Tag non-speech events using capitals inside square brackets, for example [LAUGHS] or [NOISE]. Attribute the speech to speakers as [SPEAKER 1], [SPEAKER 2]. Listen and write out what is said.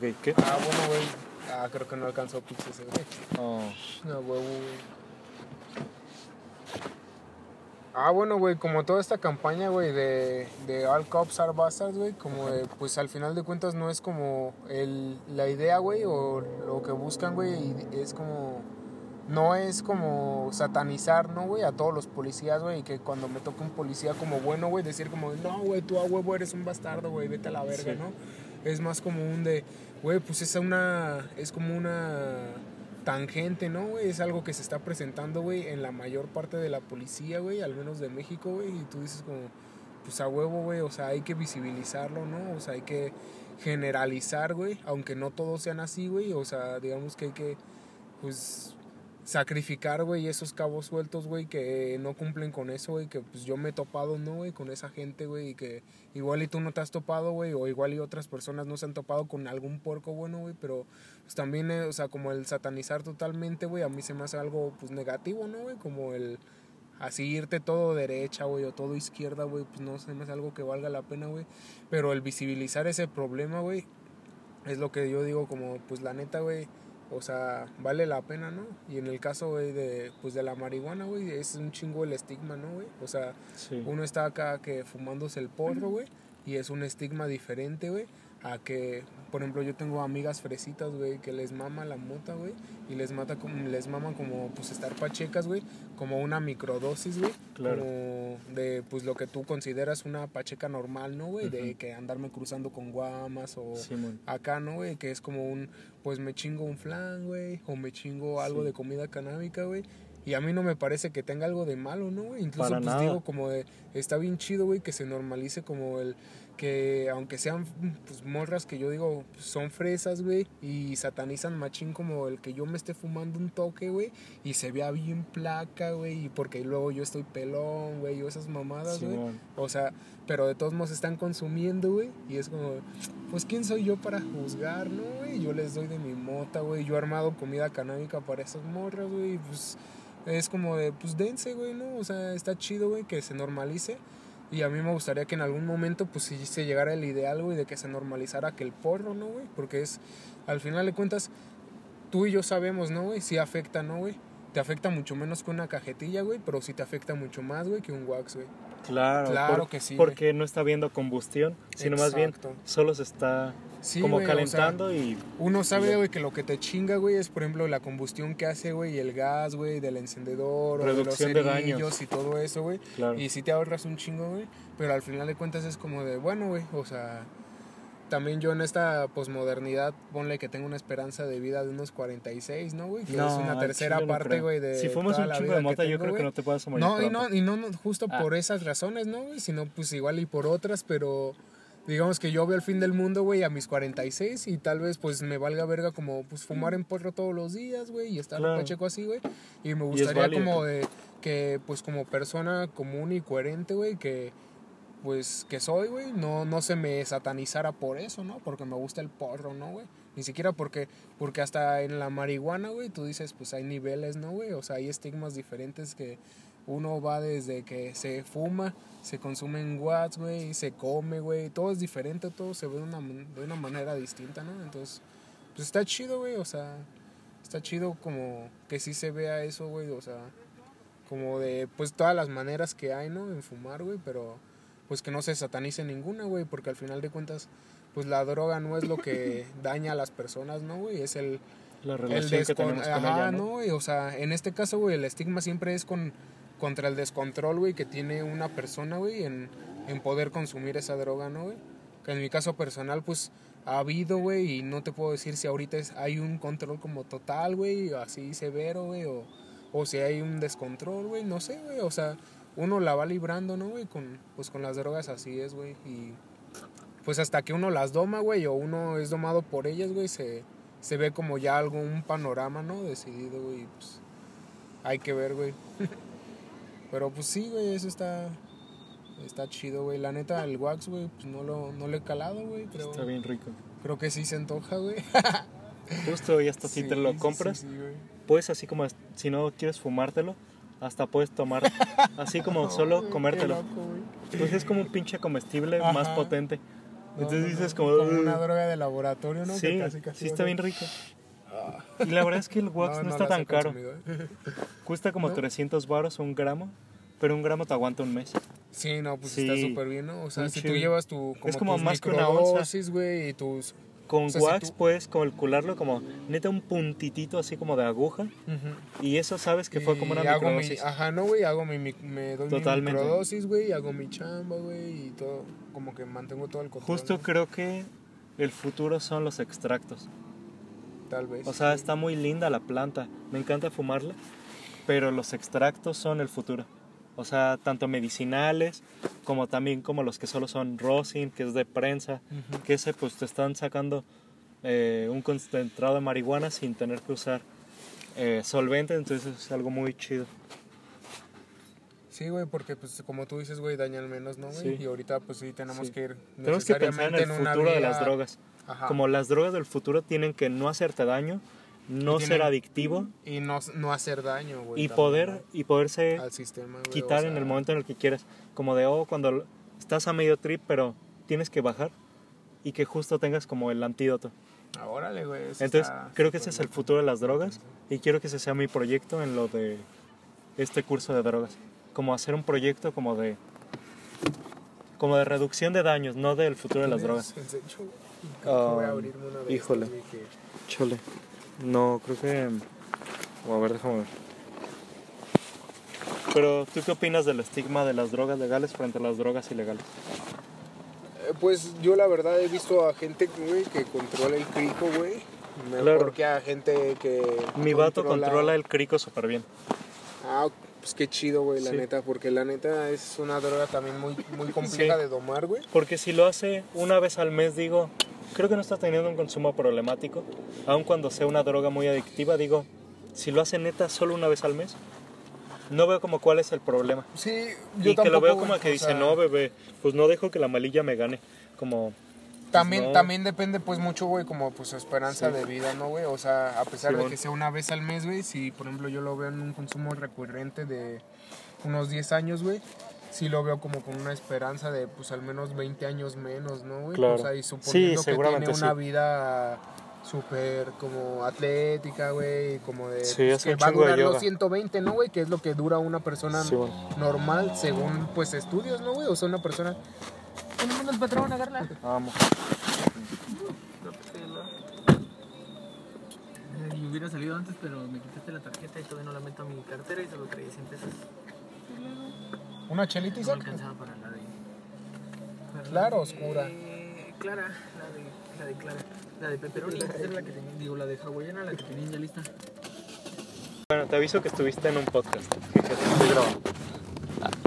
[SPEAKER 1] Ok, ¿qué?
[SPEAKER 2] Ah, bueno, güey. Ah, creo que no alcanzó pizza ese, güey.
[SPEAKER 1] Oh,
[SPEAKER 2] No, huevo, güey. Ah, bueno, güey, como toda esta campaña, güey, de, de All Cops Are Bastards, güey, como de, pues al final de cuentas no es como el, la idea, güey, o lo que buscan, güey, y es como, no es como satanizar, ¿no, güey, a todos los policías, güey, y que cuando me toque un policía como bueno, güey, decir como, no, güey, tú a huevo eres un bastardo, güey, vete a la verga,
[SPEAKER 1] Sí.
[SPEAKER 2] ¿no? Es más como un de, güey, pues es una, es como una tangente, ¿no, güey? Es algo que se está presentando, güey, en la mayor parte de la policía, güey, al menos de México, güey, y tú dices como, pues a huevo, güey, o sea, hay que visibilizarlo, ¿no? O sea, hay que generalizar, güey, aunque no todos sean así, güey, o sea, digamos que hay que, pues, sacrificar, güey, esos cabos sueltos, güey, que no cumplen con eso, güey, que pues yo me he topado, ¿no, güey? Con esa gente, güey, y que igual y tú no te has topado, güey, o igual y otras personas no se han topado con algún porco bueno, güey, pero pues también, eh, o sea, como el satanizar totalmente, güey, a mí se me hace algo, pues, negativo, ¿no, güey? Como el así irte todo derecha, güey, o todo izquierda, güey, pues no se me hace algo que valga la pena, güey, pero el visibilizar ese problema, güey, es lo que yo digo como, pues, la neta, güey, o sea, vale la pena, ¿no? Y en el caso, güey, de, pues, de la marihuana, güey, es un chingo el estigma, ¿no, güey? O sea,
[SPEAKER 1] sí.
[SPEAKER 2] uno está acá que fumándose el porro, güey, y es un estigma diferente, güey, a que, por ejemplo, yo tengo amigas fresitas, güey, que les mama la mota, güey, y les mata como, les maman como, pues, estar pachecas, güey, como una microdosis, güey,
[SPEAKER 1] Claro.
[SPEAKER 2] como de, pues, lo que tú consideras una pacheca normal, ¿no, güey? De que andarme cruzando con guamas o
[SPEAKER 1] Simón.
[SPEAKER 2] acá, ¿no, güey? Que es como un, pues me chingo un flan, güey, o me chingo algo
[SPEAKER 1] Sí.
[SPEAKER 2] de comida canábica, güey. Y a mí no me parece que tenga algo de malo, ¿no, güey? Incluso,
[SPEAKER 1] Para
[SPEAKER 2] pues
[SPEAKER 1] nada.
[SPEAKER 2] digo, como de, está bien chido, güey, que se normalice como el, que aunque sean, pues, morras que yo digo, pues, son fresas, güey, y satanizan machín como el que yo me esté fumando un toque, güey, y se vea bien placa, güey, y porque luego yo estoy pelón, güey, o esas mamadas, güey. O sea, pero de todos modos están consumiendo, güey. Y es como, pues, ¿quién soy yo para juzgar, no, güey? Yo les doy de mi mota, güey. Yo he armado comida canábica para esas morras, güey. Pues, es como de, pues, dense, güey, ¿no? O sea, está chido, güey, que se normalice. Y a mí me gustaría que en algún momento, pues, si se llegara el ideal, güey, de que se normalizara que el porro, ¿no, güey? Porque es, al final de cuentas, tú y yo sabemos, ¿no, güey? Sí afecta, ¿no, güey? Te afecta mucho menos que una cajetilla, güey, pero sí te afecta mucho más, güey, que un wax, güey.
[SPEAKER 1] Claro,
[SPEAKER 2] Claro
[SPEAKER 1] por-
[SPEAKER 2] que sí,
[SPEAKER 1] Porque no está viendo combustión, sino más bien solo se está
[SPEAKER 2] Sí,
[SPEAKER 1] como
[SPEAKER 2] güey, o sea,
[SPEAKER 1] calentando y
[SPEAKER 2] Uno sabe, güey, que lo que te chinga, güey, es, por ejemplo, la combustión que hace, güey, y el gas, güey, del encendedor,
[SPEAKER 1] Reducción
[SPEAKER 2] o
[SPEAKER 1] de
[SPEAKER 2] los
[SPEAKER 1] daños.
[SPEAKER 2] cerillos y todo eso, güey.
[SPEAKER 1] claro.
[SPEAKER 2] Y si te ahorras un chingo, güey. Pero al final de cuentas es como de, bueno, güey, o sea, también yo en esta posmodernidad, ponle que tengo una esperanza de vida de unos 46, ¿no, güey? Que es una tercera
[SPEAKER 1] no
[SPEAKER 2] parte, güey, de.
[SPEAKER 1] Si fumas
[SPEAKER 2] toda
[SPEAKER 1] un chingo de mota,
[SPEAKER 2] que
[SPEAKER 1] yo creo que
[SPEAKER 2] güey.
[SPEAKER 1] no te puedas morir.
[SPEAKER 2] No, y no, y no no justo
[SPEAKER 1] Ah.
[SPEAKER 2] por esas razones, ¿no, güey? Sino pues igual y por otras, pero digamos que yo veo el fin del mundo, güey, a mis 46 y tal vez pues me valga verga como pues fumar en porro todos los días, güey, y estar
[SPEAKER 1] Claro.
[SPEAKER 2] pacheco así, güey. Y me gustaría
[SPEAKER 1] válido.
[SPEAKER 2] como de que pues como persona común y coherente, güey, que pues que soy, güey, no, no se me satanizara por eso, ¿no? Porque me gusta el porro, ¿no, güey? Ni siquiera porque, porque hasta en la marihuana, güey, tú dices, pues hay niveles, ¿no, güey? O sea, hay estigmas diferentes que uno va desde que se fuma, se consume en watts, güey, se come, güey, todo es diferente, todo se ve de una, de una manera distinta, ¿no? Entonces, pues está chido, güey, o sea, está chido como que sí se vea eso, güey, o sea, como de, pues todas las maneras que hay, ¿no? En fumar, güey, pero pues que no se satanice ninguna, güey, porque al final de cuentas, pues la droga no es lo que [LAUGHS] daña a las personas, ¿no, güey? Es el,
[SPEAKER 1] La
[SPEAKER 2] el
[SPEAKER 1] relación que
[SPEAKER 2] descon-
[SPEAKER 1] tenemos con
[SPEAKER 2] Ajá,
[SPEAKER 1] ella,
[SPEAKER 2] ¿no?
[SPEAKER 1] ¿no?
[SPEAKER 2] O sea, en este caso, güey, el estigma siempre es con contra el descontrol, güey, que tiene una persona, güey, en, en poder consumir esa droga, ¿no, güey? Que en mi caso personal, pues, ha habido, güey, y no te puedo decir si ahorita es, hay un control como total, güey, así severo, güey, o, o si hay un descontrol, güey, no sé, güey, o sea, uno la va librando, ¿no, güey? Con, pues con las drogas así es, güey, y pues hasta que uno las doma, güey, o uno es domado por ellas, güey, se, se ve como ya algo, un panorama, ¿no? Decidido, güey, pues hay que ver, güey. [LAUGHS] Pero pues sí, güey, eso está, está chido, güey. La neta, el wax, güey, pues no lo, no lo he calado, güey,
[SPEAKER 1] Está bien rico.
[SPEAKER 2] creo que sí se antoja, güey.
[SPEAKER 1] Justo y hasta si te lo compras,
[SPEAKER 2] sí, sí,
[SPEAKER 1] puedes así como, si no quieres fumártelo, hasta puedes tomar, [LAUGHS] así como solo
[SPEAKER 2] Ay,
[SPEAKER 1] comértelo. Pues es como un pinche comestible más
[SPEAKER 2] Ajá.
[SPEAKER 1] potente.
[SPEAKER 2] No,
[SPEAKER 1] Entonces
[SPEAKER 2] no,
[SPEAKER 1] dices
[SPEAKER 2] no,
[SPEAKER 1] como...
[SPEAKER 2] como una droga de laboratorio, ¿no?
[SPEAKER 1] Sí,
[SPEAKER 2] casi, casi
[SPEAKER 1] sí está bien rico.
[SPEAKER 2] Ah.
[SPEAKER 1] Y la verdad es que el wax no, está
[SPEAKER 2] las
[SPEAKER 1] tan caro.
[SPEAKER 2] ¿eh? [LAUGHS]
[SPEAKER 1] Cuesta como
[SPEAKER 2] ¿No?
[SPEAKER 1] 300 baros un gramo, pero un gramo te aguanta un mes.
[SPEAKER 2] Sí, no, pues
[SPEAKER 1] Sí,
[SPEAKER 2] está súper bien, ¿no? O sea,
[SPEAKER 1] muy
[SPEAKER 2] si
[SPEAKER 1] chido.
[SPEAKER 2] tú llevas tu. Como
[SPEAKER 1] Es como más que una onza.
[SPEAKER 2] güey, y tus.
[SPEAKER 1] Con
[SPEAKER 2] O sea, si
[SPEAKER 1] wax
[SPEAKER 2] tú-
[SPEAKER 1] puedes calcularlo como neta un puntitito así como de aguja y eso sabes que fue como una
[SPEAKER 2] hago mi,
[SPEAKER 1] microdosis.
[SPEAKER 2] Ajá, no, güey, hago mi, mi- me doy
[SPEAKER 1] Totalmente.
[SPEAKER 2] mi microdosis, güey, hago mi chamba, güey, y todo, como que mantengo todo el control.
[SPEAKER 1] Justo
[SPEAKER 2] ¿no?
[SPEAKER 1] creo que el futuro son los extractos.
[SPEAKER 2] Tal vez.
[SPEAKER 1] O sea,
[SPEAKER 2] sí.
[SPEAKER 1] está muy linda la planta, me encanta fumarla, pero los extractos son el futuro. O sea, tanto medicinales como también como los que solo son rosin, que es de prensa, que ese pues te están sacando eh, un concentrado de marihuana sin tener que usar eh, solvente, entonces es algo muy chido.
[SPEAKER 2] Sí, güey, porque pues como tú dices, güey, dañan menos, ¿no, güey?
[SPEAKER 1] Sí.
[SPEAKER 2] Y ahorita pues sí tenemos
[SPEAKER 1] Sí.
[SPEAKER 2] que ir
[SPEAKER 1] Tenemos que pensar en el futuro de las drogas.
[SPEAKER 2] Ajá.
[SPEAKER 1] Como las drogas del futuro tienen que no hacerte daño, no ser adictivo
[SPEAKER 2] Y no, no hacer daño, güey.
[SPEAKER 1] y
[SPEAKER 2] también,
[SPEAKER 1] poder y poderse
[SPEAKER 2] ¿no? al sistema, güey,
[SPEAKER 1] quitar
[SPEAKER 2] o
[SPEAKER 1] en el momento en el que quieras. Como de, oh, cuando estás a medio trip, pero tienes que bajar y que justo tengas como el antídoto.
[SPEAKER 2] ah, Órale, güey.
[SPEAKER 1] Entonces,
[SPEAKER 2] está
[SPEAKER 1] creo que ese es el futuro de las drogas y quiero que ese sea mi proyecto en lo de este curso de drogas. Como hacer un proyecto como de como de reducción de daños, no del futuro de las drogas.
[SPEAKER 2] Que voy a
[SPEAKER 1] Ah,
[SPEAKER 2] abrirme una de
[SPEAKER 1] híjole. Chole. No, creo que... O a ver, déjame ver. Pero, ¿tú qué opinas del estigma de las drogas legales frente a las drogas ilegales?
[SPEAKER 2] Eh, Pues yo la verdad he visto a gente, güey, que controla el crico, güey. Mejor
[SPEAKER 1] Claro.
[SPEAKER 2] que a gente que...
[SPEAKER 1] Mi vato controla el crico súper bien.
[SPEAKER 2] Ah, pues qué chido, güey, la
[SPEAKER 1] Sí.
[SPEAKER 2] neta. Porque la neta es una droga también muy, muy [LAUGHS] compleja
[SPEAKER 1] Sí.
[SPEAKER 2] de domar, güey.
[SPEAKER 1] Porque si lo hace una vez al mes, digo, creo que no está teniendo un consumo problemático. Aun cuando sea una droga muy adictiva, digo, si lo hace neta solo una vez al mes, no veo como cuál es el problema.
[SPEAKER 2] Sí, yo
[SPEAKER 1] y
[SPEAKER 2] tampoco,
[SPEAKER 1] que lo veo como que dice,
[SPEAKER 2] sea,
[SPEAKER 1] no, bebé, pues no dejo que la malilla me gane. Como,
[SPEAKER 2] También,
[SPEAKER 1] no.
[SPEAKER 2] también depende pues mucho, güey, como pues su esperanza
[SPEAKER 1] Sí.
[SPEAKER 2] de vida, ¿no, güey? O sea, a pesar de que sea una vez al mes, güey, si por ejemplo yo lo veo en un consumo recurrente de unos 10 años, güey, sí lo veo como con una esperanza de pues al menos 20 años menos, ¿no, güey?
[SPEAKER 1] Claro.
[SPEAKER 2] O sea, y suponiendo que
[SPEAKER 1] seguramente
[SPEAKER 2] tiene una
[SPEAKER 1] sí.
[SPEAKER 2] vida súper como atlética, güey, como de
[SPEAKER 1] Sí,
[SPEAKER 2] pues, que va a durar los
[SPEAKER 1] yoga.
[SPEAKER 2] 120, ¿no, güey? Que es lo que dura una persona
[SPEAKER 1] Sí, bueno.
[SPEAKER 2] normal según pues estudios, ¿no, güey? O sea, una persona
[SPEAKER 3] Tenemos el patrón, agarla.
[SPEAKER 1] vamos.
[SPEAKER 3] Y hubiera salido antes, pero me quitaste la tarjeta y todavía no la meto a mi cartera y solo traía 100 pesos.
[SPEAKER 2] Una chelita y
[SPEAKER 3] No alcanzaba para la de. para la
[SPEAKER 2] ¿Clara o
[SPEAKER 3] de-
[SPEAKER 2] oscura?
[SPEAKER 3] Clara, la de, la de Clara. La de pepperoni, esa era la que tenía, digo, la de hawaiana, la que tenía ya lista.
[SPEAKER 1] Bueno, te aviso que estuviste en un podcast. Que, que te estoy grabando.